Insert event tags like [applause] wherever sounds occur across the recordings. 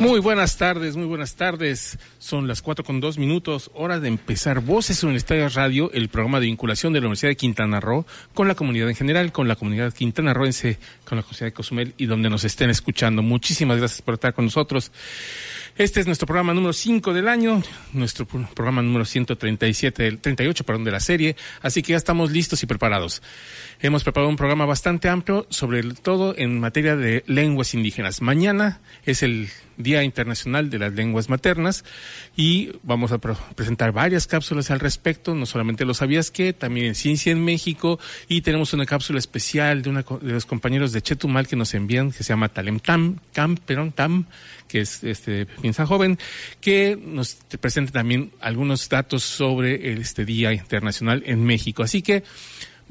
Muy buenas tardes, muy buenas tardes. Son las cuatro con dos minutos, hora de empezar Voces Universitarias Radio, el programa de vinculación de la Universidad de Quintana Roo con la comunidad en general, con la comunidad quintanarroense, con la comunidad de Cozumel y donde nos estén escuchando. Muchísimas gracias por estar con nosotros. Este es nuestro programa número 5 del año, nuestro programa número 137, 38, perdón, de la serie, así que ya estamos listos y preparados. Hemos preparado un programa bastante amplio, sobre todo en materia de lenguas indígenas. Mañana es el Día Internacional de las Lenguas Maternas y vamos a presentar varias cápsulas al respecto, no solamente lo sabías que, también en Ciencia en México y tenemos una cápsula especial de, una, de los compañeros de Chetumal que nos envían, que se llama Talem Tam, Camperon Tam, que es este piensa joven, que nos presenta también algunos datos sobre este Día Internacional en México. Así que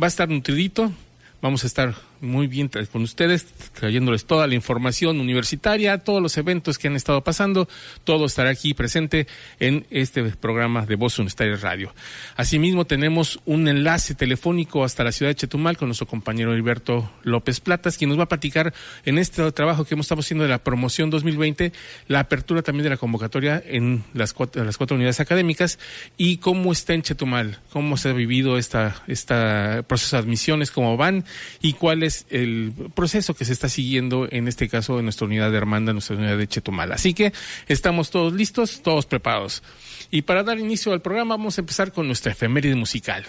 va a estar nutridito, vamos a estar muy bien con ustedes, trayéndoles toda la información universitaria, todos los eventos que han estado pasando, todo estará aquí presente en este programa de Voz Universitaria Radio. Asimismo, tenemos un enlace telefónico hasta la ciudad de Chetumal con nuestro compañero Heriberto López Platas, quien nos va a platicar en este trabajo que hemos estado haciendo de la promoción 2020, la apertura también de la convocatoria en las cuatro, cuatro unidades académicas y cómo está en Chetumal, cómo se ha vivido esta, esta proceso de admisiones, cómo van y cuáles el proceso que se está siguiendo en este caso en nuestra unidad de Hermanda, nuestra unidad de Chetumal. Así que estamos todos listos, todos preparados. Y para dar inicio al programa vamos a empezar con nuestra efeméride musical.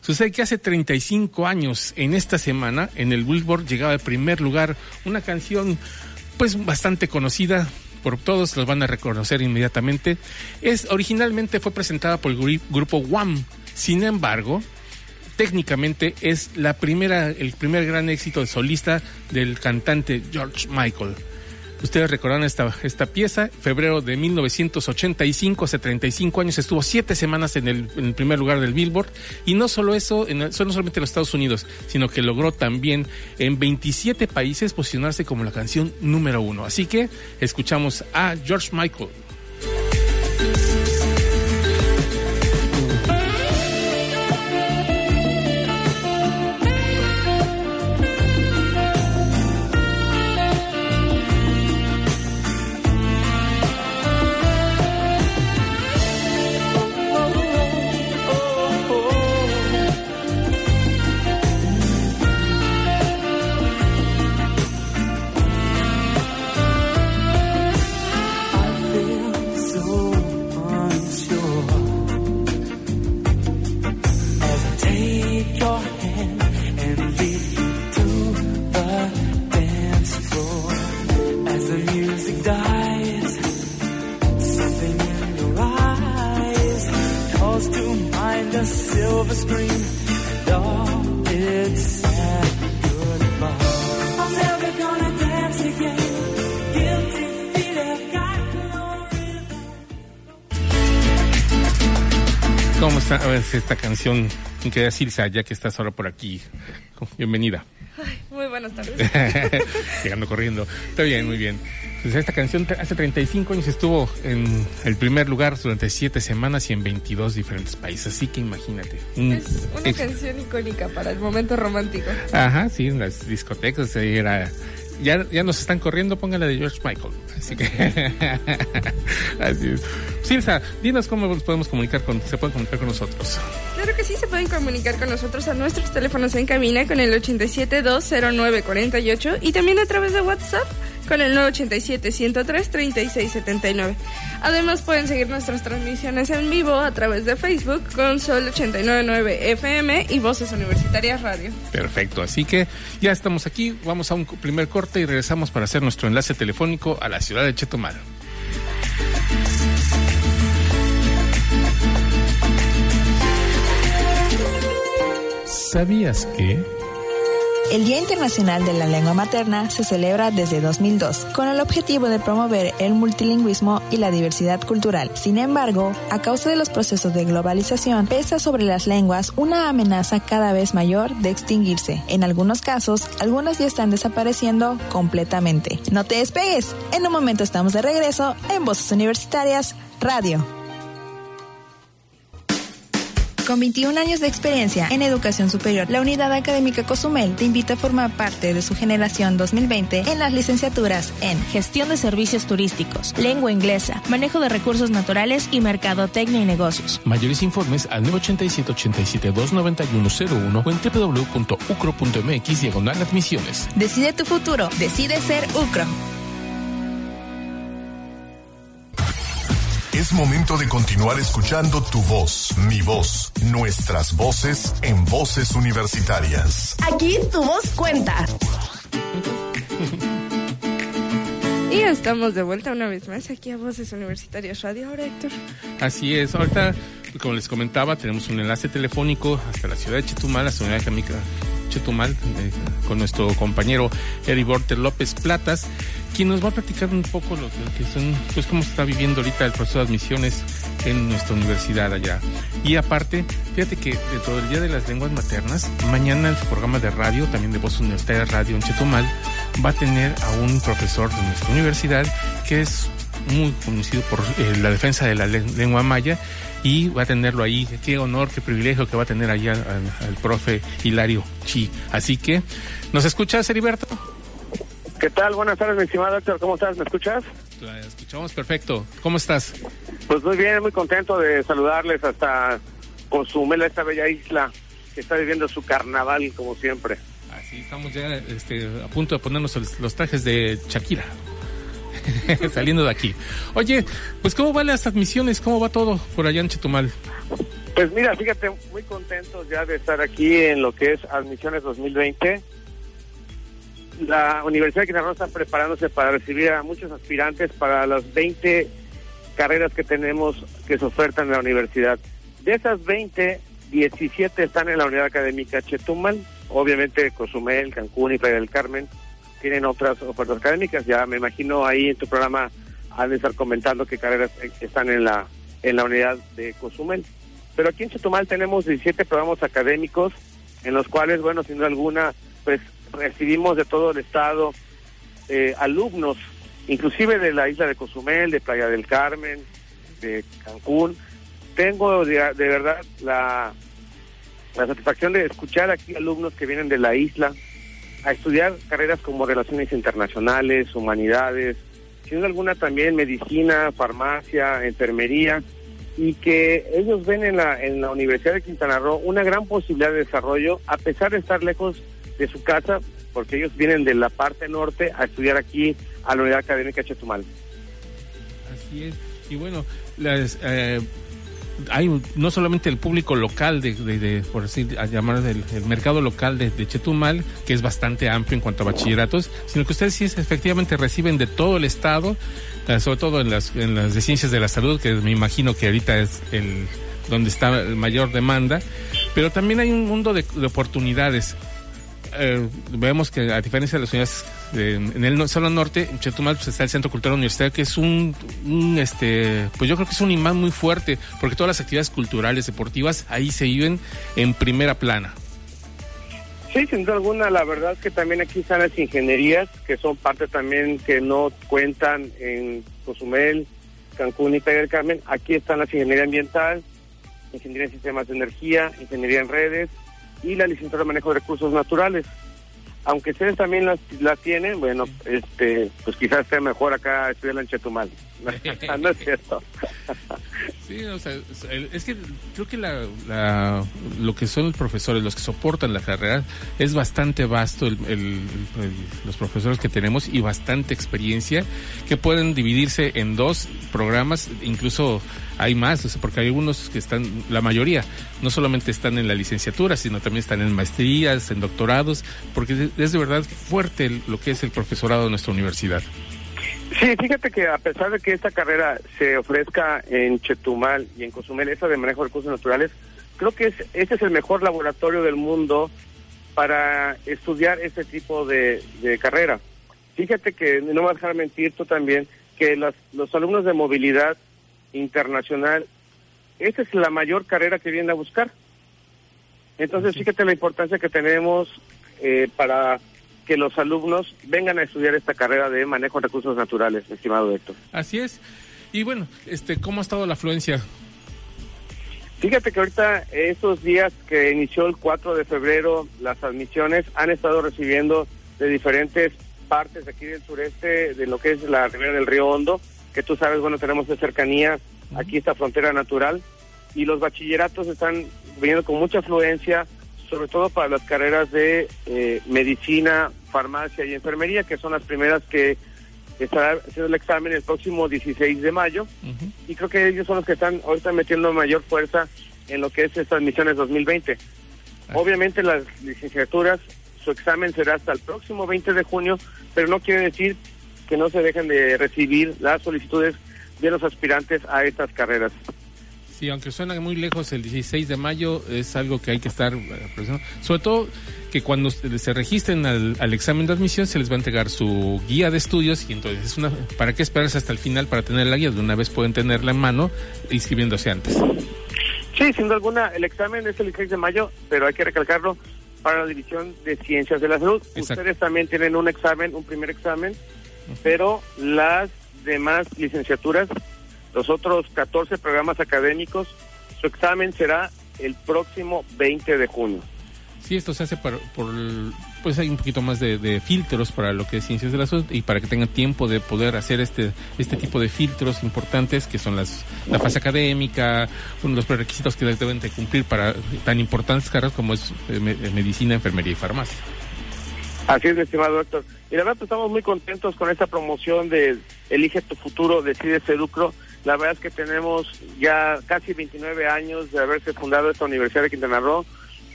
Sucede que hace 35 años, en esta semana, en el Billboard llegaba al primer lugar una canción pues bastante conocida, por todos los van a reconocer inmediatamente. Es originalmente fue presentada por el grupo Wham. Sin embargo, técnicamente es la primera, el primer gran éxito solista del cantante George Michael. Ustedes recordarán esta, esta pieza, febrero de 1985, hace 35 años, estuvo siete semanas en el, primer lugar del Billboard. Y no solo eso, no solamente en los Estados Unidos, sino que logró también en 27 países posicionarse como la canción número uno. Así que escuchamos a George Michael. Esta canción, mi querida Silsa, ya que estás ahora por aquí. Bienvenida. muy buenas tardes. [laughs] Llegando corriendo. Está bien, muy bien. Pues esta canción hace 35 años estuvo en el primer lugar durante 7 semanas y en 22 diferentes países. Así que imagínate. es una canción icónica para el momento romántico. Ajá, sí, en las discotecas era ya, ya nos están corriendo, póngale de George Michael. Así que. [laughs] así es. Silsa, dinos cómo nos podemos comunicar con, se pueden comunicar con nosotros. Claro que sí, se pueden comunicar con nosotros a nuestros teléfonos en cabina con el 87-209-48 y también a través de WhatsApp con el 987-103-3679. Además pueden seguir nuestras transmisiones en vivo a través de Facebook con Sol 899 FM y Voces Universitarias Radio. Perfecto, así que ya estamos aquí, vamos a un primer corte y regresamos para hacer nuestro enlace telefónico a la ciudad de Chetumal. ¿Sabías que... El Día Internacional de la Lengua Materna se celebra desde 2002 con el objetivo de promover el multilingüismo y la diversidad cultural. Sin embargo, a causa de los procesos de globalización, pesa sobre las lenguas una amenaza cada vez mayor de extinguirse. En algunos casos, algunas ya están desapareciendo completamente. No te despegues. En un momento estamos de regreso en Voces Universitarias Radio. Con 21 años de experiencia en educación superior, la Unidad Académica Cozumel te invita a formar parte de su generación 2020 en las licenciaturas en Gestión de Servicios Turísticos, Lengua Inglesa, Manejo de Recursos Naturales y Mercadotecnia y Negocios. Mayores informes al 987-87-29101 o en www.ucro.mx diagonal admisiones. Decide tu futuro, decide ser UCRO. Es momento de continuar escuchando tu voz, mi voz, nuestras voces en voces universitarias. Aquí tu voz cuenta. Y estamos de vuelta una vez más aquí a Voces Universitarias Radio. Ahora, Héctor. Así es, ahorita, como les comentaba, tenemos un enlace telefónico hasta la ciudad de Chetumal, la ciudad de Camica Chetumal, eh, con nuestro compañero Eri Borter López Platas quien nos va a platicar un poco lo, que son, pues cómo se está viviendo ahorita el proceso de admisiones en nuestra universidad allá. Y aparte, fíjate que dentro del Día de las Lenguas Maternas, mañana el programa de radio, también de Voz Universitaria Radio en Chetumal, va a tener a un profesor de nuestra universidad que es muy conocido por eh, la defensa de la lengua maya y va a tenerlo ahí. Qué honor, qué privilegio que va a tener allá al, al profe Hilario Chi. Así que, ¿nos escuchas, Heriberto? ¿Qué tal? Buenas tardes, mi estimado doctor. ¿Cómo estás? ¿Me escuchas? La escuchamos perfecto. ¿Cómo estás? Pues muy bien, muy contento de saludarles hasta Cozumel, esta bella isla que está viviendo su carnaval como siempre. Así estamos ya este, a punto de ponernos los, trajes de Shakira. [laughs] Saliendo de aquí. Oye, pues ¿cómo van las admisiones? ¿Cómo va todo por allá en Chetumal? Pues mira, fíjate, muy contentos ya de estar aquí en lo que es Admisiones 2020 la Universidad de Quintana Roo está preparándose para recibir a muchos aspirantes para las 20 carreras que tenemos que se ofertan en la universidad. De esas 20, 17 están en la unidad académica Chetumal, obviamente Cozumel, Cancún y Playa del Carmen tienen otras ofertas académicas. Ya me imagino ahí en tu programa han de estar comentando qué carreras están en la en la unidad de Cozumel. Pero aquí en Chetumal tenemos 17 programas académicos en los cuales, bueno, sin duda alguna, pues recibimos de todo el estado eh, alumnos, inclusive de la isla de Cozumel, de Playa del Carmen, de Cancún. Tengo de, verdad la, la satisfacción de escuchar aquí alumnos que vienen de la isla a estudiar carreras como relaciones internacionales, humanidades, sin alguna también medicina, farmacia, enfermería, y que ellos ven en la, en la Universidad de Quintana Roo una gran posibilidad de desarrollo, a pesar de estar lejos de su casa, porque ellos vienen de la parte norte a estudiar aquí a la Unidad Académica Chetumal. Así es. Y bueno, las, eh, hay no solamente el público local, de, por decir, a llamar del el mercado local de, Chetumal, que es bastante amplio en cuanto a bachilleratos, sino que ustedes sí efectivamente reciben de todo el estado, eh, sobre todo en las, en las de ciencias de la salud, que me imagino que ahorita es el donde está mayor demanda, pero también hay un mundo de oportunidades eh, vemos que a diferencia de las unidades en el solo norte, en Chetumal pues, está el Centro Cultural Universitario, que es un, este, pues yo creo que es un imán muy fuerte, porque todas las actividades culturales, deportivas, ahí se viven en primera plana. Sí, sin duda alguna, la verdad es que también aquí están las ingenierías, que son parte también que no cuentan en Cozumel, Cancún y Playa del Carmen. Aquí están las ingeniería ambiental, ingeniería en sistemas de energía, ingeniería en redes, y la licenciatura de manejo de recursos naturales. Aunque ustedes también las, las tienen, bueno, este, pues quizás sea mejor acá estudiar en Chetumal. [laughs] no es cierto. [laughs] sí, o sea, es que creo que la, lo que son los profesores, los que soportan la carrera, es bastante vasto el, los profesores que tenemos y bastante experiencia que pueden dividirse en dos programas, incluso hay más, porque hay algunos que están, la mayoría, no solamente están en la licenciatura, sino también están en maestrías, en doctorados, porque es de verdad fuerte lo que es el profesorado de nuestra universidad. Sí, fíjate que a pesar de que esta carrera se ofrezca en Chetumal y en Cozumel, esa de manejo de recursos naturales, creo que es, este es el mejor laboratorio del mundo para estudiar este tipo de, carrera. Fíjate que, no me vas a dejar mentir tú también, que los, los alumnos de movilidad internacional, esa es la mayor carrera que vienen a buscar. Entonces, fíjate la importancia que tenemos eh, para que los alumnos vengan a estudiar esta carrera de manejo de recursos naturales, estimado Héctor. Así es. Y bueno, este, ¿cómo ha estado la afluencia? Fíjate que ahorita, estos días que inició el 4 de febrero, las admisiones han estado recibiendo de diferentes partes aquí del sureste, de lo que es la ribera del río Hondo, que tú sabes, bueno, tenemos de cercanía aquí esta frontera natural, y los bachilleratos están viniendo con mucha afluencia, sobre todo para las carreras de eh, medicina, farmacia y enfermería, que son las primeras que estará haciendo el examen el próximo 16 de mayo. Y creo que ellos son los que están ahorita metiendo mayor fuerza en lo que es estas misiones 2020. Obviamente las licenciaturas, su examen será hasta el próximo 20 de junio, pero no quiere decir que no se dejen de recibir las solicitudes de los aspirantes a estas carreras. Sí, aunque suena muy lejos, el 16 de mayo es algo que hay que estar eh. Sobre todo que cuando se registren al, examen de admisión se les va a entregar su guía de estudios y entonces es una para qué esperarse hasta el final para tener la guía de una vez pueden tenerla en mano inscribiéndose antes. Sí, sin duda alguna, el examen es el 16 de mayo, pero hay que recalcarlo para la división de ciencias de la salud. Ustedes también tienen un examen, un primer examen, pero las demás licenciaturas los otros 14 programas académicos, su examen será el próximo 20 de junio. Sí, esto se hace por, pues hay un poquito más de, filtros para lo que es ciencias de la salud y para que tengan tiempo de poder hacer este este tipo de filtros importantes que son las la fase académica, los prerequisitos que deben de cumplir para tan importantes carreras como es eh, eh, medicina, enfermería y farmacia. Así es, estimado doctor. Y la verdad pues, estamos muy contentos con esta promoción de Elige tu futuro, decide Seducro la verdad es que tenemos ya casi 29 años de haberse fundado esta Universidad de Quintana Roo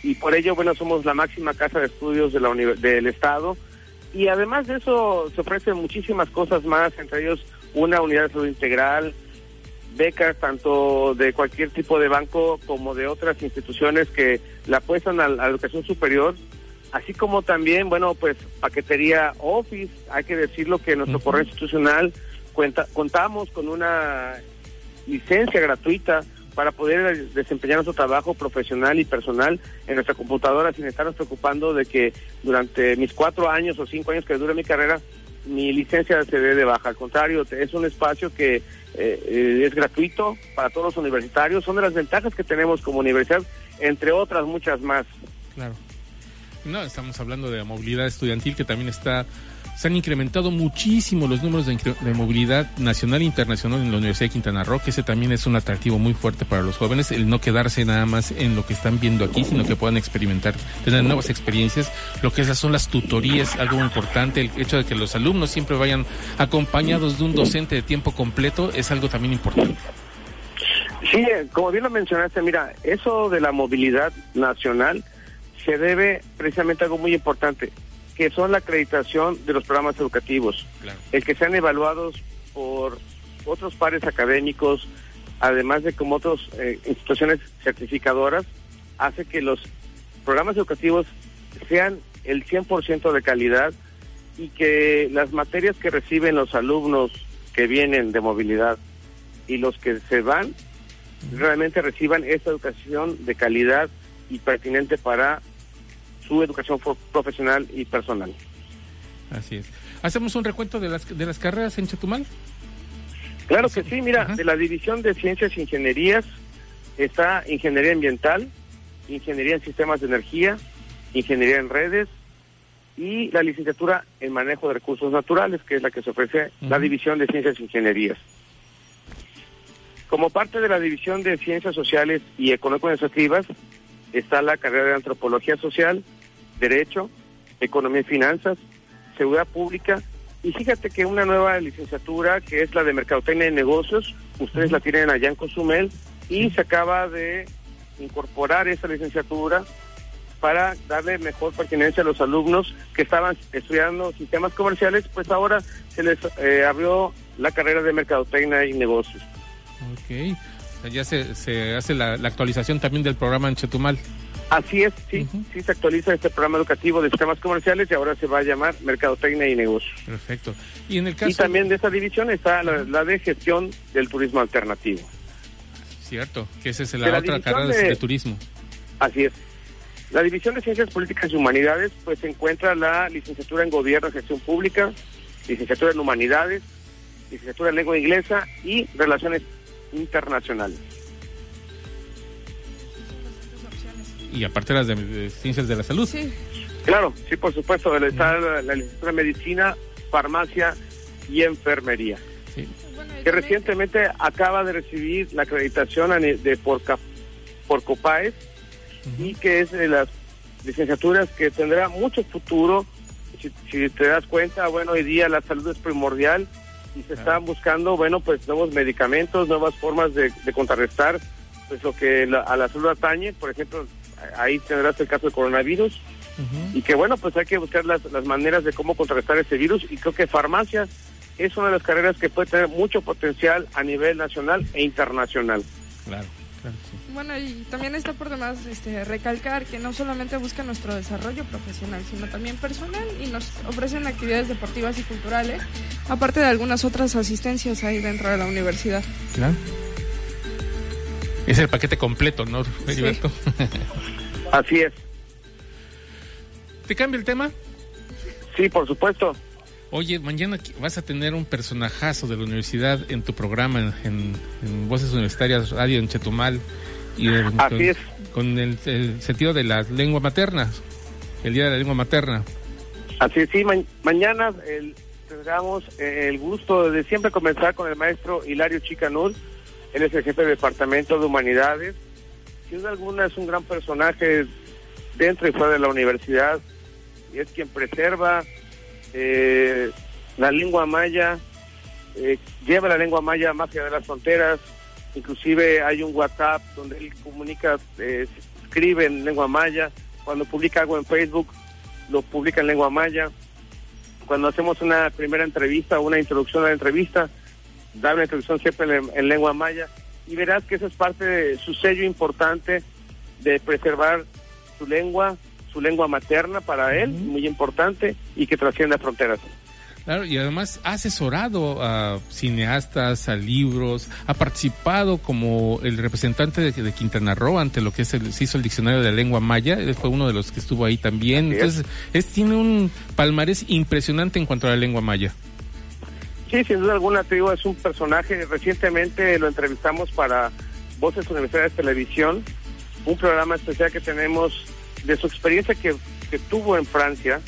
y por ello, bueno, somos la máxima casa de estudios de la del Estado. Y además de eso, se ofrecen muchísimas cosas más, entre ellos una unidad de salud integral, becas tanto de cualquier tipo de banco como de otras instituciones que la apuestan a la educación superior, así como también, bueno, pues paquetería Office, hay que decirlo que nuestro correo institucional contamos con una licencia gratuita para poder desempeñar nuestro trabajo profesional y personal en nuestra computadora sin estarnos preocupando de que durante mis cuatro años o cinco años que dura mi carrera mi licencia se dé de baja. Al contrario, es un espacio que eh, eh, es gratuito para todos los universitarios. Son de las ventajas que tenemos como universidad, entre otras muchas más. Claro. No, estamos hablando de movilidad estudiantil que también está se han incrementado muchísimo los números de, movilidad nacional e internacional en la Universidad de Quintana Roo, que ese también es un atractivo muy fuerte para los jóvenes, el no quedarse nada más en lo que están viendo aquí, sino que puedan experimentar, tener nuevas experiencias. Lo que esas son las tutorías, algo importante, el hecho de que los alumnos siempre vayan acompañados de un docente de tiempo completo es algo también importante. Sí, como bien lo mencionaste, mira, eso de la movilidad nacional se debe precisamente a algo muy importante que son la acreditación de los programas educativos, el que sean evaluados por otros pares académicos, además de como otras eh, instituciones certificadoras, hace que los programas educativos sean el 100% de calidad y que las materias que reciben los alumnos que vienen de movilidad y los que se van realmente reciban esta educación de calidad y pertinente para su educación profesional y personal. Así es. ¿Hacemos un recuento de las, de las carreras en Chetumal? Claro que sí, mira, de la División de Ciencias e Ingenierías está Ingeniería Ambiental, Ingeniería en Sistemas de Energía, Ingeniería en Redes y la licenciatura en Manejo de Recursos Naturales, que es la que se ofrece la División de Ciencias e Ingenierías. Como parte de la División de Ciencias Sociales y Económico-Administrativas está la carrera de Antropología Social, Derecho, Economía y Finanzas, Seguridad Pública. Y fíjate que una nueva licenciatura que es la de Mercadotecnia y Negocios, ustedes la tienen allá en Cozumel y se acaba de incorporar esa licenciatura para darle mejor pertinencia a los alumnos que estaban estudiando sistemas comerciales, pues ahora se les eh, abrió la carrera de Mercadotecnia y Negocios. Ok, ya se, se hace la, actualización también del programa en Chetumal. Así es, sí, sí se actualiza este programa educativo de sistemas comerciales y ahora se va a llamar Mercadotecnia y Negocios. Perfecto. Y en el caso... Y también de esta división está la, de gestión del turismo alternativo. Cierto, que esa es la, otra carrera de, turismo. Así es. La división de Ciencias Políticas y Humanidades, pues se encuentra la licenciatura en Gobierno y Gestión Pública, licenciatura en Humanidades, licenciatura en Lengua Inglesa y Relaciones Internacionales. Y aparte las de, ciencias de la salud. Sí. Claro, sí, por supuesto, está la, licenciatura en medicina, farmacia y enfermería. Sí. que recientemente acaba de recibir la acreditación de por, por COPAES y que es de las licenciaturas que tendrá mucho futuro. Si, te das cuenta, bueno, hoy día la salud es primordial y se están buscando, bueno, pues nuevos medicamentos, nuevas formas de, contrarrestar pues lo que a la salud atañe, por ejemplo, ahí tendrás el caso del coronavirus. Y que bueno, pues hay que buscar las, las maneras de cómo contrarrestar ese virus. Y creo que farmacia es una de las carreras que puede tener mucho potencial a nivel nacional e internacional. Claro. Bueno, y también está por demás este, recalcar que no solamente busca nuestro desarrollo profesional, sino también personal y nos ofrecen actividades deportivas y culturales, aparte de algunas otras asistencias ahí dentro de la universidad. Claro. Es el paquete completo, ¿no, Heriberto? [laughs] Así es. ¿Te cambia el tema? Sí, por supuesto. Oye, mañana vas a tener un personajazo de la universidad en tu programa en, Voces Universitarias Radio en Chetumal. Y Así con, es. Con el, sentido de la lengua materna, el Día de la Lengua Materna. Así es, sí, mañana tendremos el gusto de siempre comenzar con el maestro Hilario Chicanul él es el jefe de Departamento de Humanidades. Sin alguna es un gran personaje dentro y fuera de la universidad y es quien preserva eh, la lengua maya, eh, lleva la lengua maya más allá de las fronteras. Inclusive hay un WhatsApp donde él comunica, eh, escribe en lengua maya. Cuando publica algo en Facebook, lo publica en lengua maya. Cuando hacemos una primera entrevista una introducción a la entrevista, dar una introducción siempre en, lengua maya y verás que eso es parte de su sello importante de preservar su lengua, su lengua materna para él, muy importante, y que trascienda fronteras. Claro, y además ha asesorado a cineastas, a libros, ha participado como el representante de, Quintana Roo ante lo que es el, se hizo el diccionario de la lengua maya, él fue uno de los que estuvo ahí también. Entonces, es, tiene un palmarés impresionante en cuanto a la lengua maya. Sí, sin duda alguna, te digo, es un personaje. Recientemente lo entrevistamos para Voces Universidades Televisión, un programa especial que tenemos de su experiencia que, tuvo en Francia.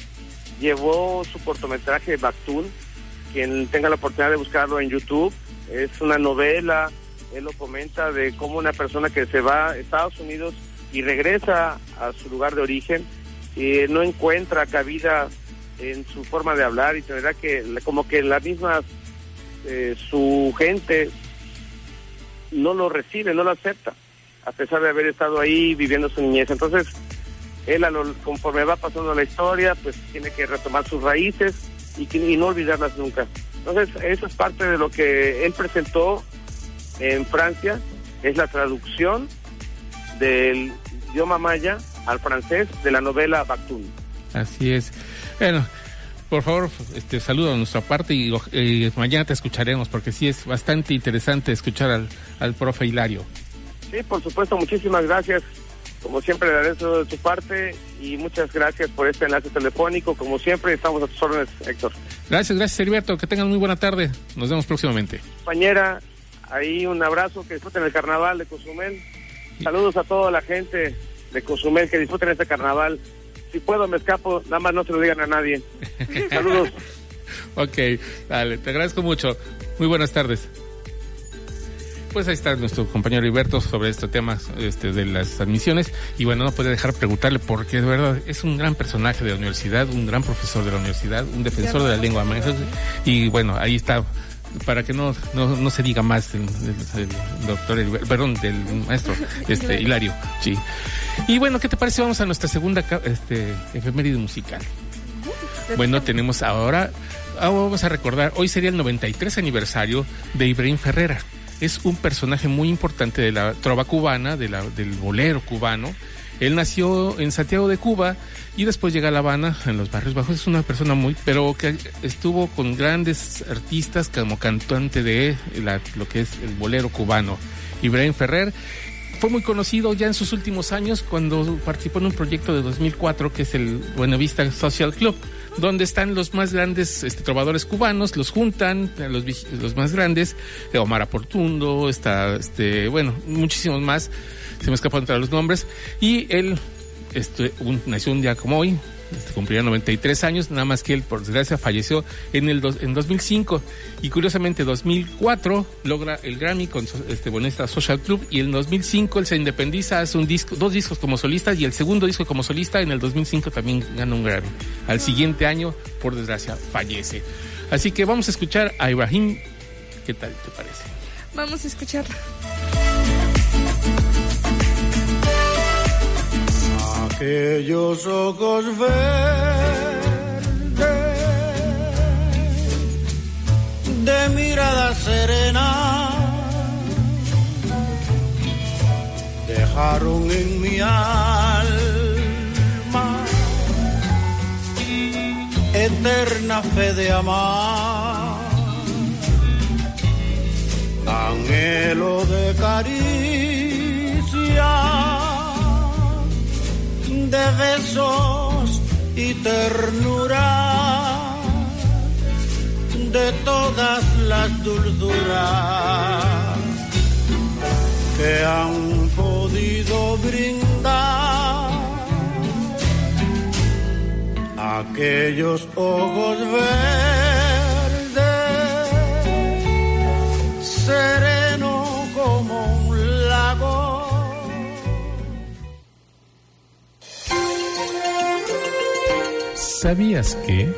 Llevó su cortometraje Bactún, quien tenga la oportunidad de buscarlo en YouTube. Es una novela, él lo comenta de cómo una persona que se va a Estados Unidos y regresa a su lugar de origen y no encuentra cabida en su forma de hablar y tendrá que, como que la misma, eh, su gente no lo recibe, no lo acepta, a pesar de haber estado ahí viviendo su niñez. Entonces, él, conforme va pasando la historia, pues tiene que retomar sus raíces y, y no olvidarlas nunca. Entonces, eso es parte de lo que él presentó en Francia, es la traducción del idioma maya al francés de la novela Bactún. Así es. Bueno, por favor, este saludo a nuestra parte y, mañana te escucharemos porque sí es bastante interesante escuchar al, al profe Hilario. Sí, por supuesto, muchísimas gracias. Como siempre, le agradezco de tu parte y muchas gracias por este enlace telefónico. Como siempre, estamos a tus órdenes, Héctor. Gracias, gracias, Heriberto. Que tengan muy buena tarde. Nos vemos próximamente. Compañera, ahí un abrazo, que disfruten el carnaval de Cozumel. Saludos a toda la gente de Cozumel, que disfruten este carnaval si puedo me escapo, nada más no se lo digan a nadie. [laughs] Saludos. ok, dale, te agradezco mucho. Muy buenas tardes. Pues ahí está nuestro compañero Heriberto sobre este tema este, de las admisiones. Y bueno, no puede dejar de preguntarle porque de verdad es un gran personaje de la universidad, un gran profesor de la universidad, un defensor de la lengua Y bueno, ahí está para que no, no, se diga más del, doctor, perdón, del maestro [laughs] este Hilario, sí. Y bueno, ¿qué te parece? Vamos a nuestra segunda este, efeméride musical. Bueno, tenemos ahora, ah, vamos a recordar, hoy sería el 93 aniversario de Ibrahim Ferrera. Es un personaje muy importante de la trova cubana, de la, del bolero cubano. Él nació en Santiago de Cuba y después llega a La Habana, en los barrios bajos. Es una persona muy, pero que estuvo con grandes artistas como cantante de lo que es el bolero cubano. Ibrahim Ferrer fue muy conocido ya en sus últimos años cuando participó en un proyecto de 2004 que es el Buenavista Social Club, donde están los más grandes este, trovadores cubanos, los juntan, los, los más grandes, Omar Aportundo, está, este, bueno, muchísimos más, se me escapan entre los nombres, y él este, nació un día como hoy, este, cumplía 93 años, nada más que él, por desgracia, falleció en el en 2005 y curiosamente 2004 logra el Grammy con este Bonesta Social Club y en 2005 él se independiza, hace un disco, dos discos como solista y el segundo disco como solista en el 2005 también gana un Grammy. Al siguiente año, por desgracia, fallece. Así que vamos a escuchar a Ibrahim. ¿Qué tal te parece? Vamos a escucharla. Aquellos ojos verdes de mirada serena dejaron en mi alma eterna fe de amar, anhelo de caricia de besos y ternura, de todas las dulzuras que han podido brindar. Aquellos ojos verdes, ¿Sabías que?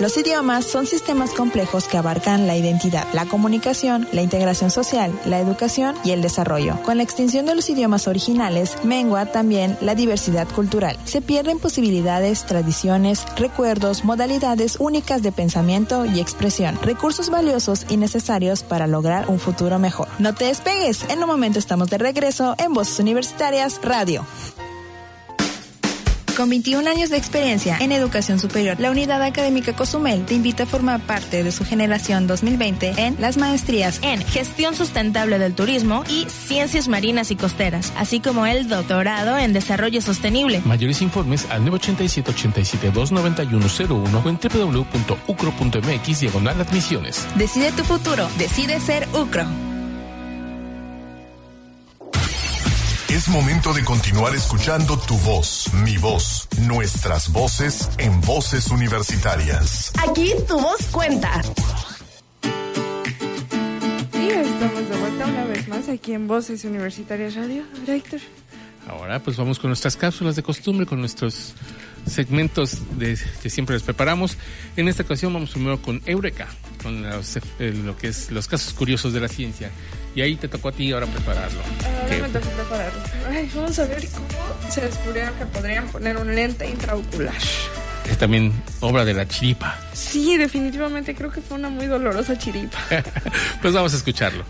Los idiomas son sistemas complejos que abarcan la identidad, la comunicación, la integración social, la educación y el desarrollo. Con la extinción de los idiomas originales, mengua también la diversidad cultural. Se pierden posibilidades, tradiciones, recuerdos, modalidades únicas de pensamiento y expresión, recursos valiosos y necesarios para lograr un futuro mejor. No te despegues, en un momento estamos de regreso en Voces Universitarias Radio. Con 21 años de experiencia en educación superior, la Unidad Académica Cozumel te invita a formar parte de su generación 2020 en las maestrías en Gestión Sustentable del Turismo y Ciencias Marinas y Costeras, así como el doctorado en Desarrollo Sostenible. Mayores informes al 987 87 29101 o en www.ucro.mx diagonal admisiones. Decide tu futuro, decide ser UCRO. Es momento de continuar escuchando tu voz, mi voz, nuestras voces en voces universitarias. Aquí tu voz cuenta. Y estamos de vuelta una vez más aquí en Voces Universitarias Radio. Héctor. Ahora pues vamos con nuestras cápsulas de costumbre, con nuestros segmentos de, que siempre les preparamos. En esta ocasión vamos primero con Eureka, con eh, lo que es los casos curiosos de la ciencia. Y ahí te tocó a ti ahora prepararlo. Ahora me tocó prepararlo. Ay, vamos a ver cómo se descubrieron que podrían poner un lente intraocular. Es también obra de la chiripa. Sí, definitivamente creo que fue una muy dolorosa chiripa. [laughs] pues vamos a escucharlo.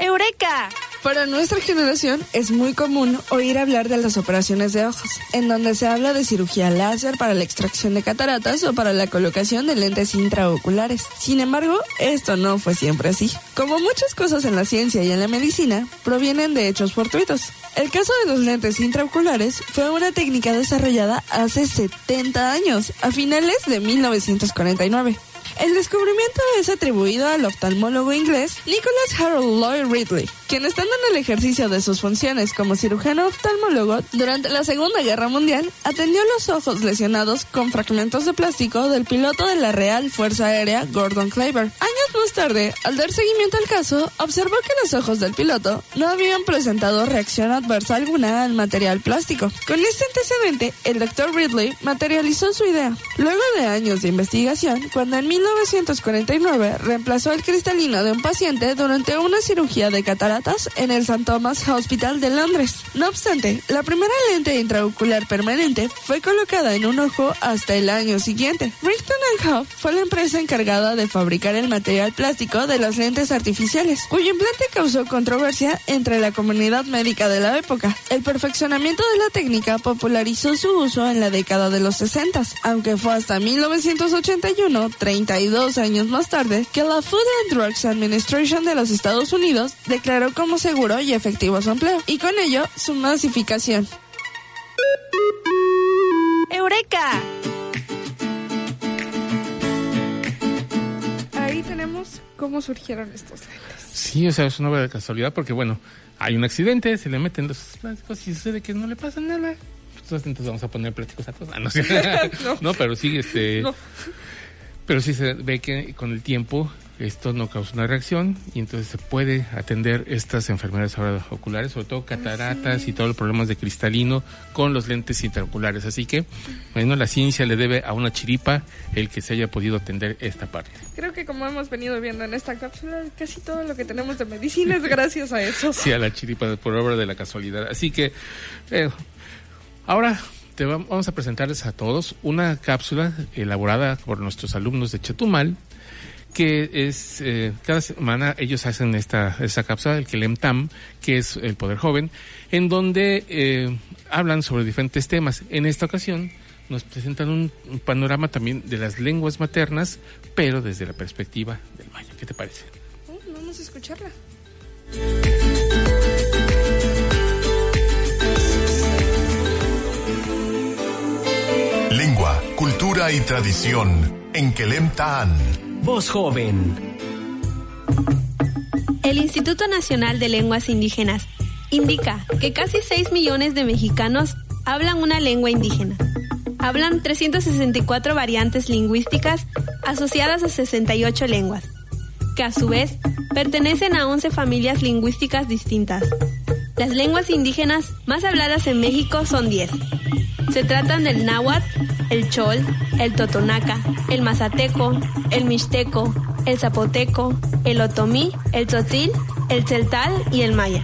¡Eureka! Para nuestra generación es muy común oír hablar de las operaciones de ojos, en donde se habla de cirugía láser para la extracción de cataratas o para la colocación de lentes intraoculares. Sin embargo, esto no fue siempre así. Como muchas cosas en la ciencia y en la medicina, provienen de hechos fortuitos. El caso de los lentes intraoculares fue una técnica desarrollada hace 70 años, a finales de 1949. El descubrimiento es atribuido al oftalmólogo inglés Nicholas Harold Lloyd Ridley, quien estando en el ejercicio de sus funciones como cirujano oftalmólogo durante la Segunda Guerra Mundial, atendió los ojos lesionados con fragmentos de plástico del piloto de la Real Fuerza Aérea Gordon Claver. Años más tarde, al dar seguimiento al caso, observó que los ojos del piloto no habían presentado reacción adversa alguna al material plástico. Con este antecedente, el doctor Ridley materializó su idea. Luego de años de investigación, cuando en 1949 reemplazó el cristalino de un paciente durante una cirugía de cataratas en el St. Thomas Hospital de Londres. No obstante, la primera lente intraocular permanente fue colocada en un ojo hasta el año siguiente. Richton Huff fue la empresa encargada de fabricar el material plástico de las lentes artificiales, cuyo implante causó controversia entre la comunidad médica de la época. El perfeccionamiento de la técnica popularizó su uso en la década de los 60, aunque fue hasta 1981, 32 años más tarde, que la Food and Drugs Administration de los Estados Unidos declaró como seguro y efectivo su empleo, y con ello su masificación. ¡Eureka! Ahí tenemos cómo surgieron estos lentes. Sí, o sea, es una obra de casualidad porque, bueno, hay un accidente, se le meten los plásticos y sucede que no le pasa nada. Pues, entonces vamos a poner plásticos a todos. Ah, no, [laughs] [laughs] No. no, pero sí, este... No. Pero sí se ve que con el tiempo esto no causa una reacción y entonces se puede atender estas enfermedades ahora oculares, sobre todo cataratas y todos los problemas de cristalino con los lentes intraoculares. Así que, bueno, la ciencia le debe a una chiripa el que se haya podido atender esta parte. Creo que como hemos venido viendo en esta cápsula, casi todo lo que tenemos de medicina es gracias a eso. [laughs] Sí, a la chiripa por obra de la casualidad. Así que, eh, ahora te vam- vamos a presentarles a todos una cápsula elaborada por nuestros alumnos de Chetumal, que es, eh, cada semana ellos hacen esta, esta cápsula, el Kelemtam, que es el poder joven, en donde eh, hablan sobre diferentes temas. En esta ocasión nos presentan un, un panorama también de las lenguas maternas, pero desde la perspectiva del maya. ¿Qué te parece? Oh, vamos a escucharla. Lengua, cultura y tradición en Kelem Taan. Voz joven. El Instituto Nacional de Lenguas Indígenas indica que casi 6 millones de mexicanos hablan una lengua indígena. Hablan 364 variantes lingüísticas asociadas a 68 lenguas, que a su vez pertenecen a 11 familias lingüísticas distintas. Las lenguas indígenas más habladas en México son 10. Se tratan del náhuatl, el chol, el totonaca, el mazateco, el mixteco, el zapoteco, el otomí, el tzotzil, el celtal y el maya.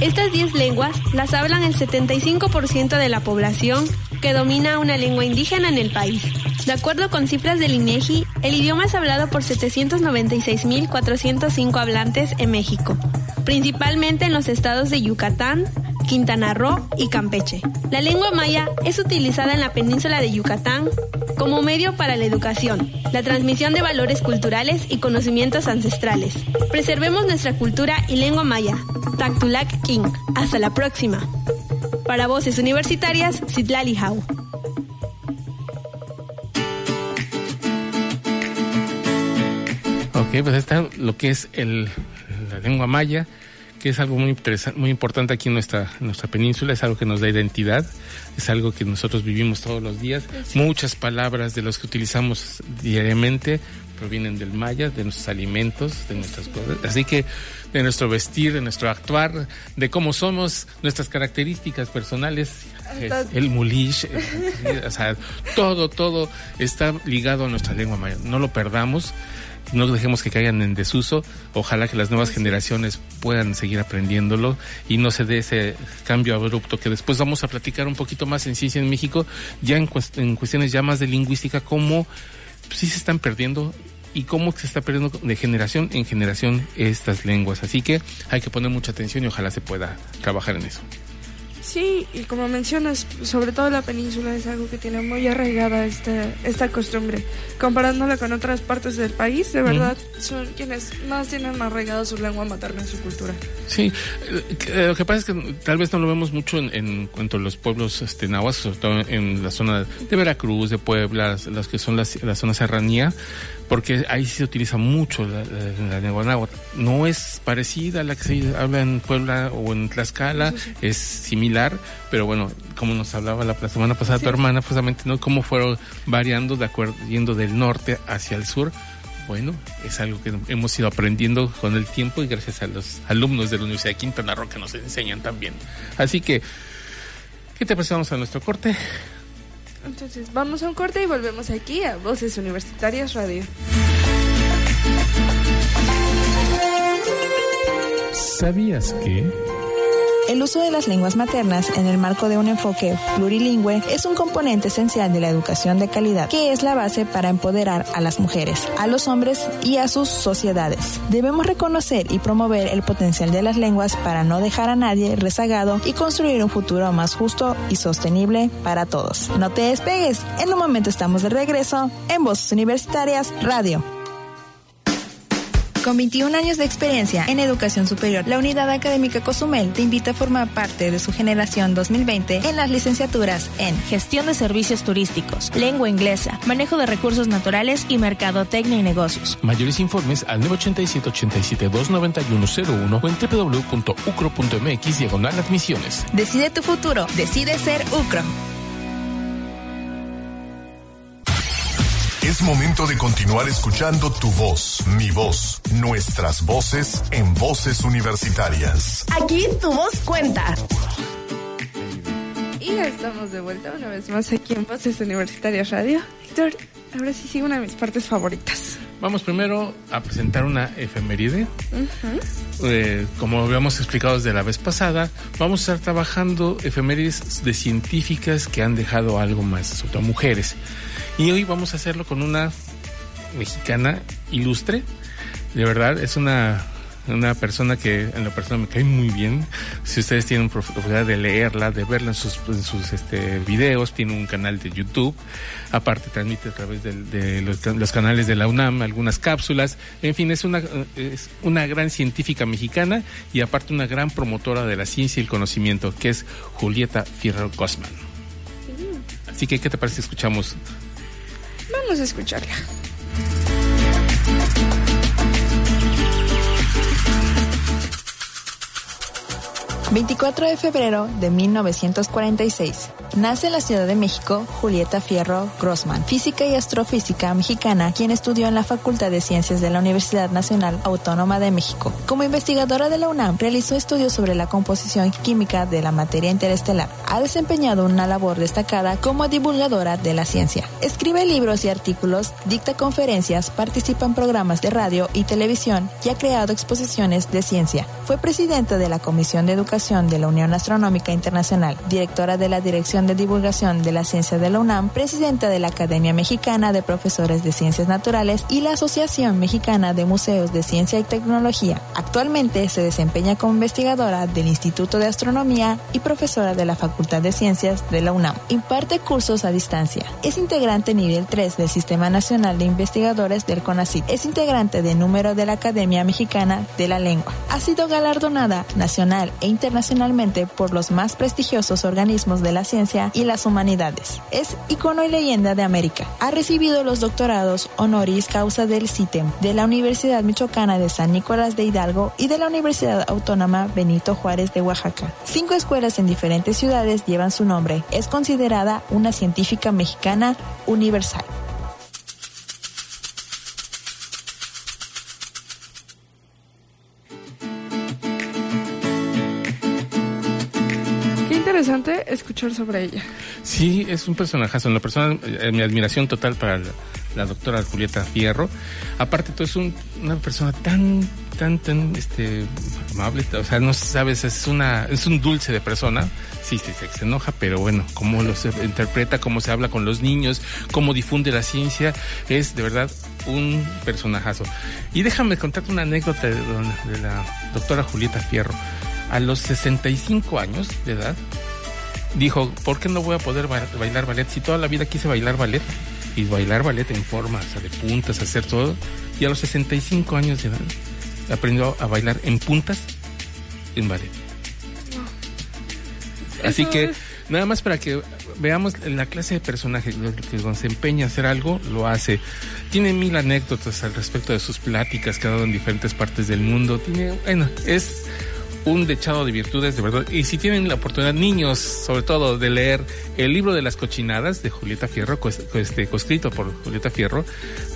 Estas 10 lenguas las hablan el 75% de la población que domina una lengua indígena en el país. De acuerdo con cifras del INEGI, el idioma es hablado por 796.405 hablantes en México, principalmente en los estados de Yucatán, Quintana Roo y Campeche. La lengua maya es utilizada en la península de Yucatán como medio para la educación, la transmisión de valores culturales y conocimientos ancestrales. Preservemos nuestra cultura y lengua maya. Tactulac King. Hasta la próxima. Para Voces Universitarias, Citlali Hau. Ok, pues está lo que es el, la lengua maya, que es algo muy interesante, muy importante aquí en nuestra, en nuestra península, es algo que nos da identidad, es algo que nosotros vivimos todos los días. Muchas palabras de los que utilizamos diariamente provienen del maya, de nuestros alimentos, de nuestras cosas. Así que de nuestro vestir, de nuestro actuar, de cómo somos, nuestras características personales, el mulish, o sea, todo, todo está ligado a nuestra lengua maya. No lo perdamos no dejemos que caigan en desuso. Ojalá que las nuevas generaciones puedan seguir aprendiéndolo y no se dé ese cambio abrupto que después vamos a platicar un poquito más en Ciencia en México, ya en, cuest- en cuestiones ya más de lingüística, cómo sí se están perdiendo y cómo se está perdiendo de generación en generación estas lenguas. Así que hay que poner mucha atención y ojalá se pueda trabajar en eso. Sí, y como mencionas, sobre todo la península es algo que tiene muy arraigada esta, esta costumbre. Comparándola con otras partes del país, de verdad, son quienes más tienen arraigada su lengua materna en su cultura. Sí, eh, lo que pasa es que tal vez no lo vemos mucho en, en cuanto a los pueblos este, nahuas, sobre todo en la zona de Veracruz, de Puebla, las, las que son las, la zona serranía, porque ahí sí se utiliza mucho la, la- la. No es parecida a la que se habla en Puebla o en Tlaxcala, es similar, pero bueno, como nos hablaba la, semana pasada tu hermana, precisamente, ¿no? Cómo fueron variando de acuerdo, yendo del norte hacia el sur. Bueno, es algo que hemos ido aprendiendo con el tiempo y gracias a los alumnos de la Universidad de Quintana Roo que nos enseñan también. Así que, ¿qué te parece? Vamos a nuestro corte. Entonces, vamos a un corte y volvemos aquí a Voces Universitarias Radio. ¿Sabías que... El uso de las lenguas maternas en el marco de un enfoque plurilingüe es un componente esencial de la educación de calidad, que es la base para empoderar a las mujeres, a los hombres y a sus sociedades. Debemos reconocer y promover el potencial de las lenguas para no dejar a nadie rezagado y construir un futuro más justo y sostenible para todos. No te despegues, en un momento estamos de regreso en Voces Universitarias Radio. Con 21 años de experiencia en educación superior, la Unidad Académica Cozumel te invita a formar parte de su generación 2020 en las licenciaturas en Gestión de Servicios Turísticos, Lengua Inglesa, Manejo de Recursos Naturales y Mercadotecnia y Negocios. Mayores informes al 987-87-29101 o en www.ucro.mx diagonal admisiones. Decide tu futuro, decide ser UCRO. Es momento de continuar escuchando tu voz, mi voz, nuestras voces en voces universitarias. Aquí tu voz cuenta. Y ya estamos de vuelta una vez más aquí en Voces Universitarias Radio. Héctor, ahora sí sigue una de mis partes favoritas. Vamos primero a presentar una efeméride. Eh, como habíamos explicado desde la vez pasada, vamos a estar trabajando efemérides de científicas que han dejado algo más, sobre todo mujeres. Y hoy vamos a hacerlo con una mexicana ilustre. De verdad, es una, una persona que en la persona me cae muy bien. Si ustedes tienen oportunidad de leerla, de verla en sus, en sus este, videos, tiene un canal de YouTube. Aparte, transmite a través de, los, los canales de la UNAM algunas cápsulas. En fin, es una, es una gran científica mexicana y aparte una gran promotora de la ciencia y el conocimiento, que es Julieta Fierro Gosman. Así que, ¿qué te parece si escuchamos Vamos a escucharla. 24 de febrero de 1946. Nace en la Ciudad de México Julieta Fierro Grossman, física y astrofísica mexicana, quien estudió en la Facultad de Ciencias de la Universidad Nacional Autónoma de México. Como investigadora de la UNAM, realizó estudios sobre la composición química de la materia interestelar. Ha desempeñado una labor destacada como divulgadora de la ciencia. Escribe libros y artículos, dicta conferencias, participa en programas de radio y televisión y ha creado exposiciones de ciencia. Fue presidenta de la Comisión de Educación de la Unión Astronómica Internacional, directora de la Dirección de Divulgación de la Ciencia de la UNAM, presidenta de la Academia Mexicana de Profesores de Ciencias Naturales y la Asociación Mexicana de Museos de Ciencia y Tecnología. Actualmente se desempeña como investigadora del Instituto de Astronomía y profesora de la Facultad de Ciencias de la UNAM. Imparte cursos a distancia. Es integrante nivel 3 del Sistema Nacional de Investigadores del CONACYT. Es integrante de número de la Academia Mexicana de la Lengua. Ha sido galardonada nacional e internacionalmente por los más prestigiosos organismos de la ciencia y las humanidades. Es icono y leyenda de América. Ha recibido los doctorados honoris causa del CITEM de la Universidad Michoacana de San Nicolás de Hidalgo y de la Universidad Autónoma Benito Juárez de Oaxaca. Cinco escuelas en diferentes ciudades llevan su nombre. Es considerada una científica mexicana universal. Interesante escuchar sobre ella. Sí, es un personajazo. La persona, mi admiración total para la, la doctora Julieta Fierro. Aparte, tú es un- una persona tan, tan, tan, este, amable. O sea, no sabes, es una, es un dulce de persona. Sí, sí, se, enoja, pero bueno, cómo lo se interpreta, cómo se habla con los niños, cómo difunde la ciencia, es de verdad un personajazo. Y déjame contarte una anécdota de, de la doctora Julieta Fierro. A los 65 años de edad, dijo, ¿por qué no voy a poder ba- bailar ballet? Si toda la vida quise bailar ballet y bailar ballet en forma, o sea, de puntas, hacer todo. Y a los 65 años de edad aprendió a bailar en puntas en ballet. Así Eso que es- nada más para que veamos la clase de personaje que cuando se empeña a hacer algo, lo hace. Tiene mil anécdotas al respecto de sus pláticas que ha dado en diferentes partes del mundo. Tiene, bueno, es un dechado de virtudes, de verdad. Y si tienen la oportunidad, niños, sobre todo, de leer el libro de las cochinadas de Julieta Fierro, cos- este, coescrito por Julieta Fierro,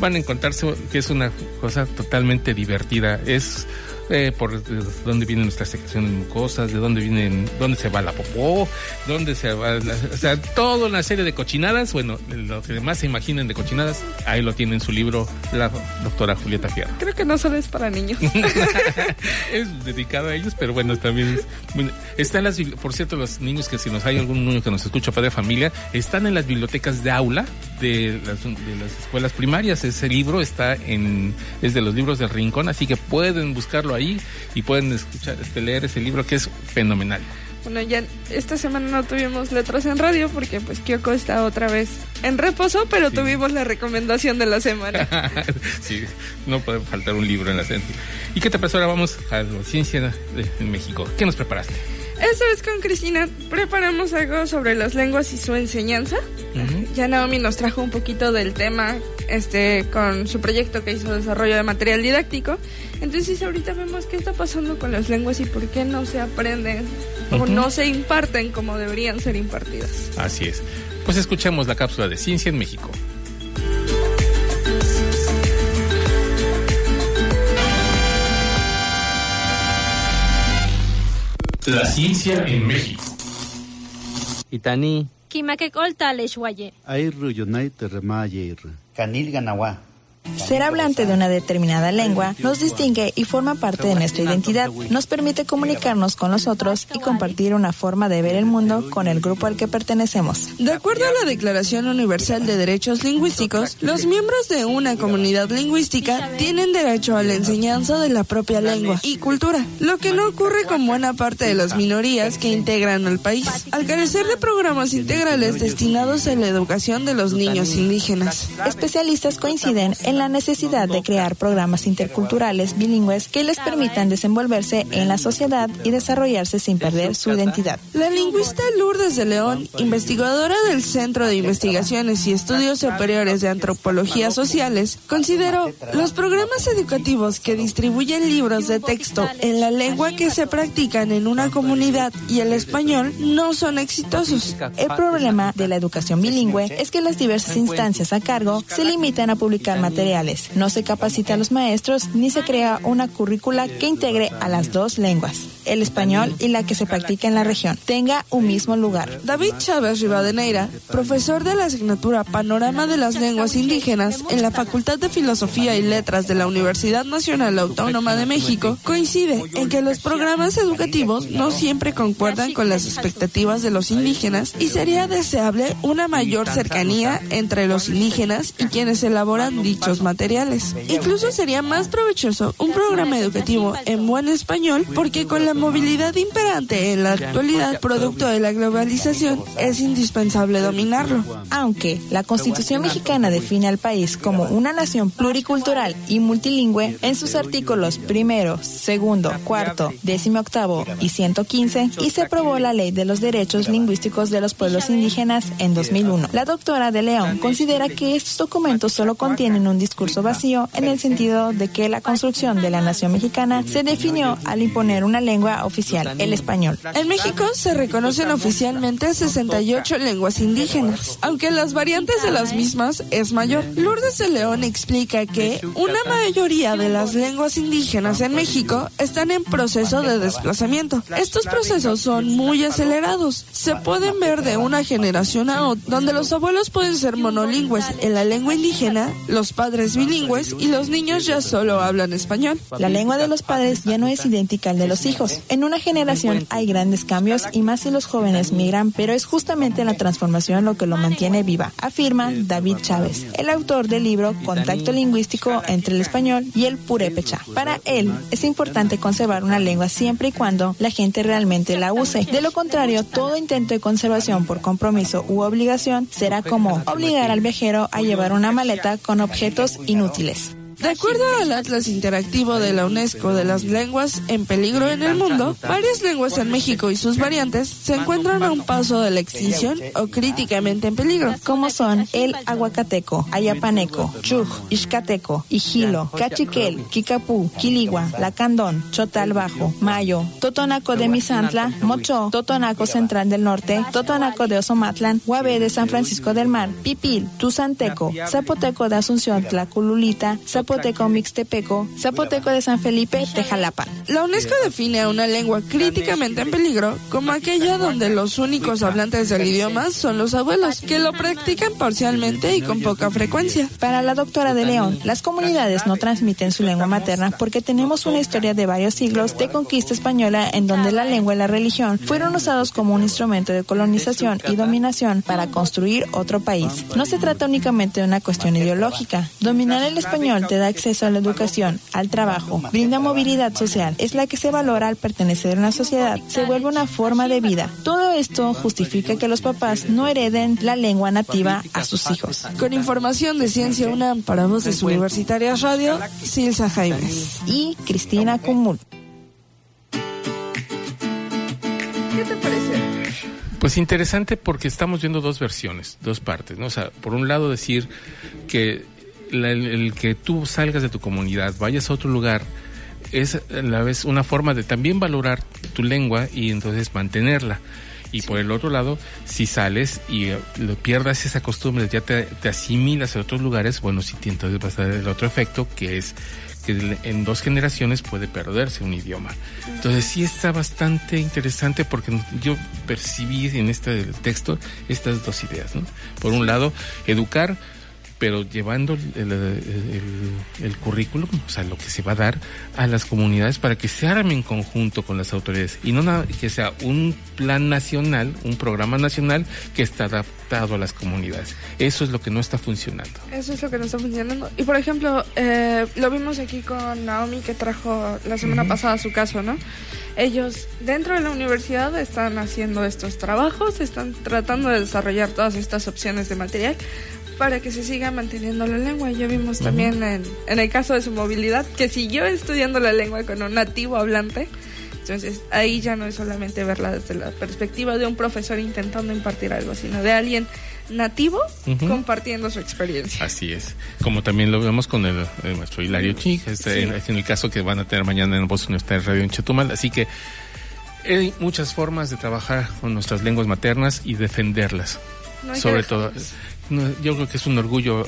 van a encontrarse que es una cosa totalmente divertida. Es eh, por de dónde vienen nuestras secreciones mucosas, de dónde vienen, dónde se va la popó, dónde se va, la- o sea, toda una serie de cochinadas, bueno, lo que más se imaginen de cochinadas, ahí lo tiene en su libro la doctora Julieta Fierro. Creo que no solo es para niños. [laughs] es dedicado a ellos, pero bueno, también es- bueno, está en las por cierto, los niños que si nos hay algún niño que nos escucha padre de familia, están en las bibliotecas de aula de las, de las escuelas primarias. Ese libro está en es de los libros del Rincón, así que pueden buscarlo ahí y pueden escuchar este, leer ese libro que es fenomenal. Bueno, ya esta semana no tuvimos letras en radio porque pues Kyoko está otra vez en reposo, pero Sí. tuvimos la recomendación de la semana. [laughs] sí, no puede faltar un libro en la serie. ¿Y qué te pasó? Ahora vamos a la ciencia de, en México. ¿Qué nos preparaste? Esta vez con Cristina preparamos algo sobre las lenguas y su enseñanza. Ya Naomi nos trajo un poquito del tema este con su proyecto que hizo desarrollo de material didáctico. Entonces ahorita vemos qué está pasando con las lenguas y por qué no se aprenden o Ujú. no se imparten como deberían ser impartidas. Así es. Pues escuchemos la cápsula de ciencia en México. La ciencia en México. Itani, Kimakekolta lexuaye. Airru Yunaita Remayer. Canil Ganawa. Ser hablante de una determinada lengua nos distingue y forma parte de nuestra identidad. Nos permite comunicarnos con los otros y compartir una forma de ver el mundo con el grupo al que pertenecemos. De acuerdo a la Declaración Universal de Derechos Lingüísticos, los miembros de una comunidad lingüística tienen derecho a la enseñanza de la propia lengua y cultura, lo que no ocurre con buena parte de las minorías que integran al país, al carecer de programas integrales destinados a la educación de los niños indígenas. Especialistas coinciden en la necesidad de crear programas interculturales bilingües que les permitan desenvolverse en la sociedad y desarrollarse sin perder su identidad. La lingüista Lourdes de León, investigadora del Centro de Investigaciones y Estudios Superiores de Antropología Sociales, consideró los programas educativos que distribuyen libros de texto en la lengua que se practican en una comunidad y el español no son exitosos. El problema de la educación bilingüe es que las diversas instancias a cargo se limitan a publicar materiales. No se capacita a los maestros ni se crea una currícula que integre a las dos lenguas, el español y la que se practica en la región, tenga un mismo lugar. David Chávez Rivadeneira, profesor de la asignatura Panorama de las Lenguas Indígenas en la Facultad de Filosofía y Letras de la Universidad Nacional Autónoma de México, coincide en que los programas educativos no siempre concuerdan con las expectativas de los indígenas y sería deseable una mayor cercanía entre los indígenas y quienes elaboran dichos materiales. Incluso sería más provechoso un programa educativo en buen español porque con la movilidad imperante en la actualidad producto de la globalización es indispensable dominarlo. Aunque la Constitución mexicana define al país como una nación pluricultural y multilingüe en sus artículos primero, segundo, cuarto, décimo octavo y 115 y se aprobó la Ley de los Derechos Lingüísticos de los Pueblos Indígenas en 2001. La doctora de León considera que estos documentos solo contienen un discurso vacío en el sentido de que la construcción de la nación mexicana se definió al imponer una lengua oficial, el español. En México se reconocen oficialmente 68 lenguas indígenas, aunque las variantes de las mismas es mayor. Lourdes de León explica que una mayoría de las lenguas indígenas en México están en proceso de desplazamiento. Estos procesos son muy acelerados. Se pueden ver de una generación a otra, donde los abuelos pueden ser monolingües en la lengua indígena, los padres bilingües y los niños ya solo hablan español. La lengua de los padres ya no es idéntica al de los hijos. En una generación hay grandes cambios y más si los jóvenes migran, pero es justamente la transformación lo que lo mantiene viva, afirma David Chávez, el autor del libro Contacto lingüístico entre el español y el purépecha. Para él es importante conservar una lengua siempre y cuando la gente realmente la use. De lo contrario, todo intento de conservación por compromiso u obligación será como obligar al viajero a llevar una maleta con objetos inútiles. De acuerdo al Atlas Interactivo de la UNESCO de las lenguas en peligro en el mundo, varias lenguas en México y sus variantes se encuentran a un paso de la extinción o críticamente en peligro. como son el aguacateco, ayapaneco, chuj, ixcateco, ijilo, cachiquel, kikapú, quiligua, lacandón, chotal bajo, mayo, totonaco de Misantla, mocho, totonaco central del norte, totonaco de Osomatlan, guave de San Francisco del Mar, pipil, tuzanteco, zapoteco de Asunción, tlacululita, Zapoteco Mixtepeco, Zapoteco de San Felipe, Tejalapa. La UNESCO define a una lengua críticamente en peligro como aquella donde los únicos hablantes del idioma son los abuelos, que lo practican parcialmente y con poca frecuencia. Para la doctora de León, las comunidades no transmiten su lengua materna porque tenemos una historia de varios siglos de conquista española en donde la lengua y la religión fueron usados como un instrumento de colonización y dominación para construir otro país. No se trata únicamente de una cuestión ideológica. Dominar el español te da acceso a la educación, al trabajo, brinda movilidad social, es la que se valora al pertenecer a una sociedad, se vuelve una forma de vida. Todo esto justifica que los papás no hereden la lengua nativa a sus hijos. Con información de Ciencia UNAM para Voces Universitarias Radio, Silsa Jaimes y Cristina Cumul. ¿Qué te parece? Pues interesante porque estamos viendo dos versiones, dos partes, ¿no? O sea, por un lado decir que el, que tú salgas de tu comunidad, vayas a otro lugar, es a la vez una forma de también valorar tu lengua y entonces mantenerla. Y por el otro lado, si sales y eh, lo pierdas esa costumbre, ya te, te asimilas a otros lugares, bueno, sí, entonces vas a dar el otro efecto que es que en dos generaciones puede perderse un idioma. Entonces sí está bastante interesante porque yo percibí en este texto estas dos ideas. Por un lado, educar, pero llevando el, el- el- currículum, o sea, lo que se va a dar a las comunidades para que se armen en conjunto con las autoridades y no nada, que sea un plan nacional, un programa nacional que está adaptado a las comunidades. Eso es lo que no está funcionando. Eso es lo que no está funcionando. Y por ejemplo, eh, lo vimos aquí con Naomi que trajo la semana pasada su caso, ¿no? Ellos dentro de la universidad están haciendo estos trabajos, están tratando de desarrollar todas estas opciones de material para que se siga manteniendo la lengua. Ya vimos también en, en el caso de su movilidad que siguió estudiando la lengua con un nativo hablante. Entonces ahí ya no es solamente verla desde la perspectiva de un profesor intentando impartir algo, sino de alguien nativo compartiendo su experiencia. Así es. Como también lo vemos con el, el maestro Hilario Chig, este, Sí. en, en el caso que van a tener mañana en Voz Universitaria Radio en Chetumal. Así que hay muchas formas de trabajar con nuestras lenguas maternas y defenderlas. No Sobre todo. No, yo creo que es un orgullo.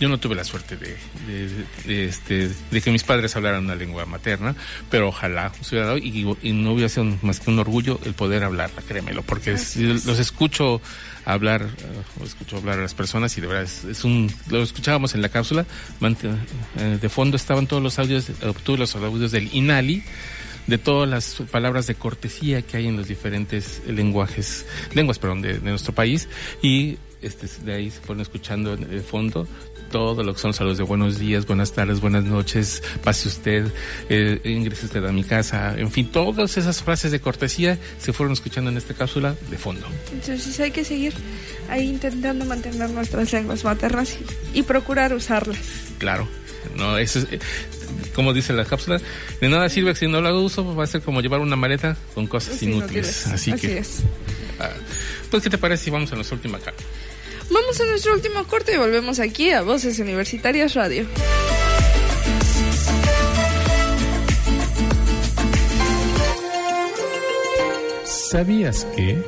Yo no tuve la suerte de, de- de, este, de que mis padres hablaran una lengua materna, pero ojalá se hubiera dado y, y no hubiera sido más que un orgullo el poder hablarla, créemelo, porque los escucho hablar, o escucho hablar a las personas y de verdad es, es un, lo escuchábamos en la cápsula, eh, de fondo estaban todos los audios, obtuve los audios del INALI, de todas las palabras de cortesía que hay en los diferentes lenguajes, lenguas, perdón, de, de nuestro país y este, de ahí se fueron escuchando en el fondo todo lo que son saludos de buenos días, buenas tardes, buenas noches, pase usted, eh, ingrese usted a mi casa, en fin, todas esas frases de cortesía se fueron escuchando en esta cápsula de fondo. Entonces hay que seguir ahí intentando mantener nuestras lenguas maternas y, y procurar usarlas. Claro. No, eso es, eh, como dice la cápsula, de nada sirve que si no lo hago uso, va a ser como llevar una maleta con cosas Es inútiles. Así que, es. ah, pues, ¿qué te parece si vamos a nuestra última carta? Vamos a nuestro último corte y volvemos aquí a Voces Universitarias Radio. ¿Sabías que?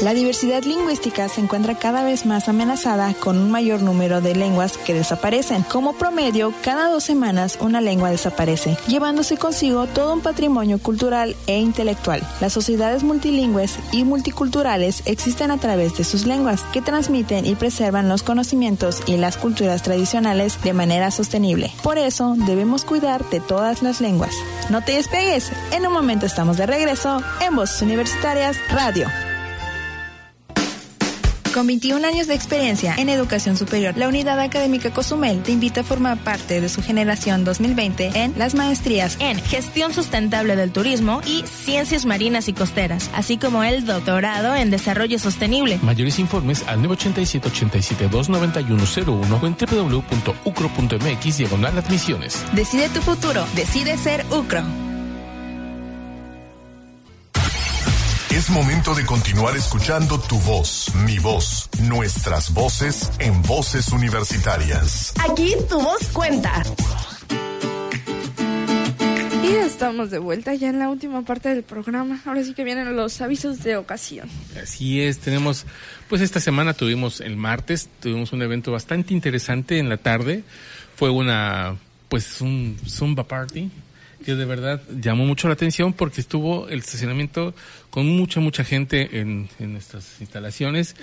La diversidad lingüística se encuentra cada vez más amenazada con un mayor número de lenguas que desaparecen. Como promedio, cada dos semanas una lengua desaparece, llevándose consigo todo un patrimonio cultural e intelectual. Las sociedades multilingües y multiculturales existen a través de sus lenguas, que transmiten y preservan los conocimientos y las culturas tradicionales de manera sostenible. Por eso, debemos cuidar de todas las lenguas. No te despegues, en un momento estamos de regreso en Voces Universitarias Radio. Con 21 años de experiencia en educación superior, la Unidad Académica Cozumel te invita a formar parte de su generación 2020 en las maestrías en Gestión Sustentable del Turismo y Ciencias Marinas y Costeras, así como el doctorado en Desarrollo Sostenible. Mayores informes al 987-87-29101 o en www.ucro.mx diagonal admisiones. Decide tu futuro, decide ser UCRO. Es momento de continuar escuchando tu voz, mi voz, nuestras voces en voces universitarias. Aquí tu voz cuenta. Y estamos de vuelta ya en la última parte del programa. Ahora sí que vienen los avisos de ocasión. Así es, tenemos, pues esta semana tuvimos el martes, tuvimos un evento bastante interesante en la tarde. fue una, pues un Zumba Party que de verdad llamó mucho la atención porque estuvo el estacionamiento con mucha, mucha gente en, en nuestras instalaciones.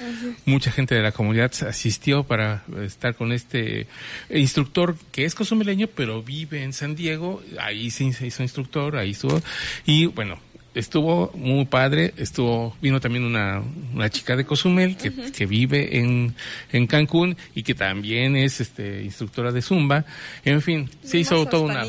Mucha gente de la comunidad asistió para estar con este instructor que es cozumeleño, pero vive en San Diego. Ahí se hizo instructor, ahí estuvo. Y bueno, estuvo muy padre, estuvo, vino también una, una chica de Cozumel que, que vive en, en Cancún y que también es este instructora de Zumba. En fin, se hizo toda una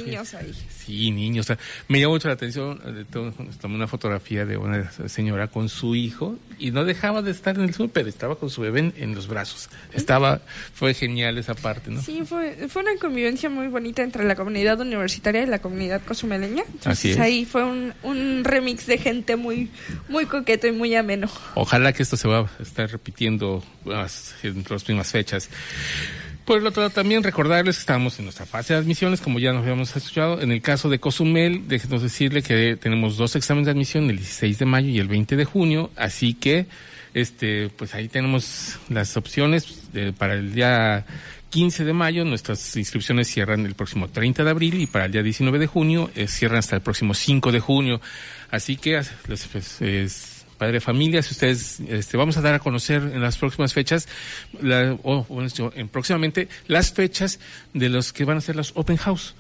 Sí, niños. me llamó mucho la atención, eh, tomé una fotografía de una señora con su hijo y no dejaba de estar en el súper, estaba con su bebé en, los brazos. Estaba, fue genial esa parte, ¿no? Sí, fue, fue una convivencia muy bonita entre la comunidad universitaria y la comunidad cosumeleña. Así es. Ahí fue un, un remix de gente muy, muy coqueto y muy ameno. Ojalá que esto se va a estar repitiendo en las próximas fechas. Por el otro lado, también recordarles que estamos en nuestra fase de admisiones, como ya nos habíamos escuchado. En el caso de Cozumel, déjenos decirle que tenemos dos exámenes de admisión, el 16 de mayo y el 20 de junio, así que este pues ahí tenemos las opciones para el día 15 de mayo nuestras inscripciones cierran el próximo 30 de abril y para el día 19 de junio eh, cierran hasta el próximo 5 de junio. Así que pues, es, padre familia, si ustedes, este, vamos a dar a conocer en las próximas fechas, o en, próximamente, las fechas de los que van a ser los open house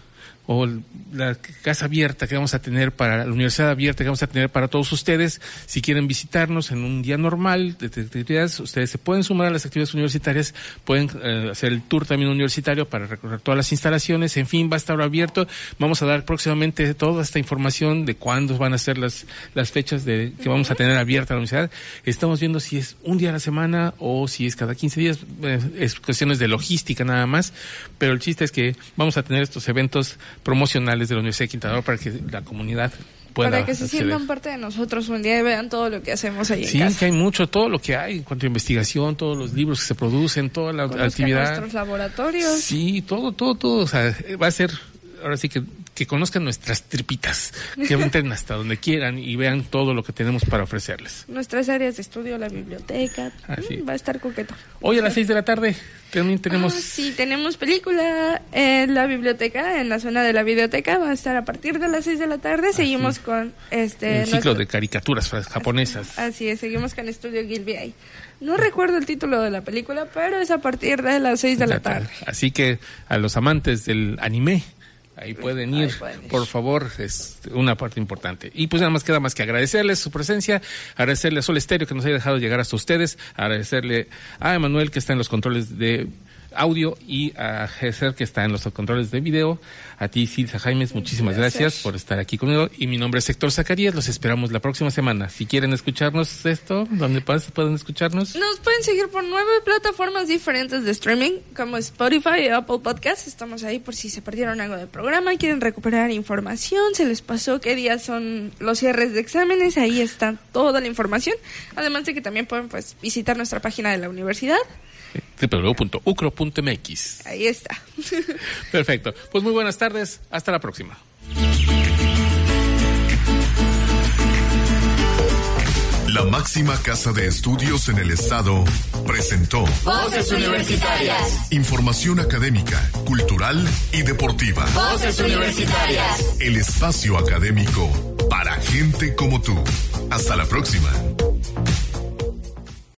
o la casa abierta que vamos a tener para la universidad abierta que vamos a tener para todos ustedes. Si quieren visitarnos en un día normal de, actividades, ustedes se pueden sumar a las actividades universitarias, pueden eh, hacer el tour también universitario para recorrer todas las instalaciones. En fin, va a estar abierto. Vamos a dar próximamente toda esta información de cuándo van a ser las, las fechas de que vamos a tener abierta la universidad. Estamos viendo si es un día a la semana o si es cada 15 días. Eh, es cuestiones de logística nada más, pero el chiste es que vamos a tener estos eventos promocionales de la Universidad de Quintana Roo para que la comunidad pueda para que se sientan parte de nosotros un día y vean todo lo que hacemos ahí sí, en que hay mucho, todo lo que hay en cuanto a investigación, todos los libros que se producen, toda la actividad. nuestros laboratorios. Sí, todo, todo, todo. O sea, va a ser, ahora sí que que conozcan nuestras tripitas, que entren hasta donde quieran y vean todo lo que tenemos para ofrecerles. Nuestras áreas de estudio, la biblioteca, mm, va a estar coqueto. Hoy a las seis de la tarde también tenemos... Ah, sí, tenemos película en la biblioteca, en la zona de la biblioteca, va a estar a partir de las seis de la tarde. Seguimos con este... Un ciclo de caricaturas japonesas. Así es, seguimos con Estudio Gilby No recuerdo el título de la película, pero es a partir de las seis de la tarde. Así que a los amantes del anime Ahí pueden ir, por favor, es una parte importante. Y pues nada más queda más que agradecerles su presencia, agradecerle a Sol Estéreo que nos haya dejado llegar hasta ustedes, agradecerle a Emanuel que está en los controles de audio y a Gesser que está en los controles de video. A ti, Silsa Jaimes, muchísimas gracias. por estar aquí conmigo. Y mi nombre es Héctor Zacarías. Los esperamos la próxima semana. Si quieren escucharnos esto, ¿dónde pueden escucharnos? Nos pueden seguir por nueve plataformas diferentes de streaming, como Spotify y Apple Podcasts. Estamos ahí por si se perdieron algo del programa quieren recuperar información. Se les pasó qué días son los cierres de exámenes. Ahí está toda la información. Además de que también pueden pues, visitar nuestra página de la universidad www.ucro.mx. Ahí está. [laughs] Perfecto. Pues muy buenas tardes. Hasta la próxima. La máxima casa de estudios en el estado presentó Voces Universitarias. Información académica, cultural y deportiva. Voces Universitarias. El espacio académico para gente como tú. Hasta la próxima.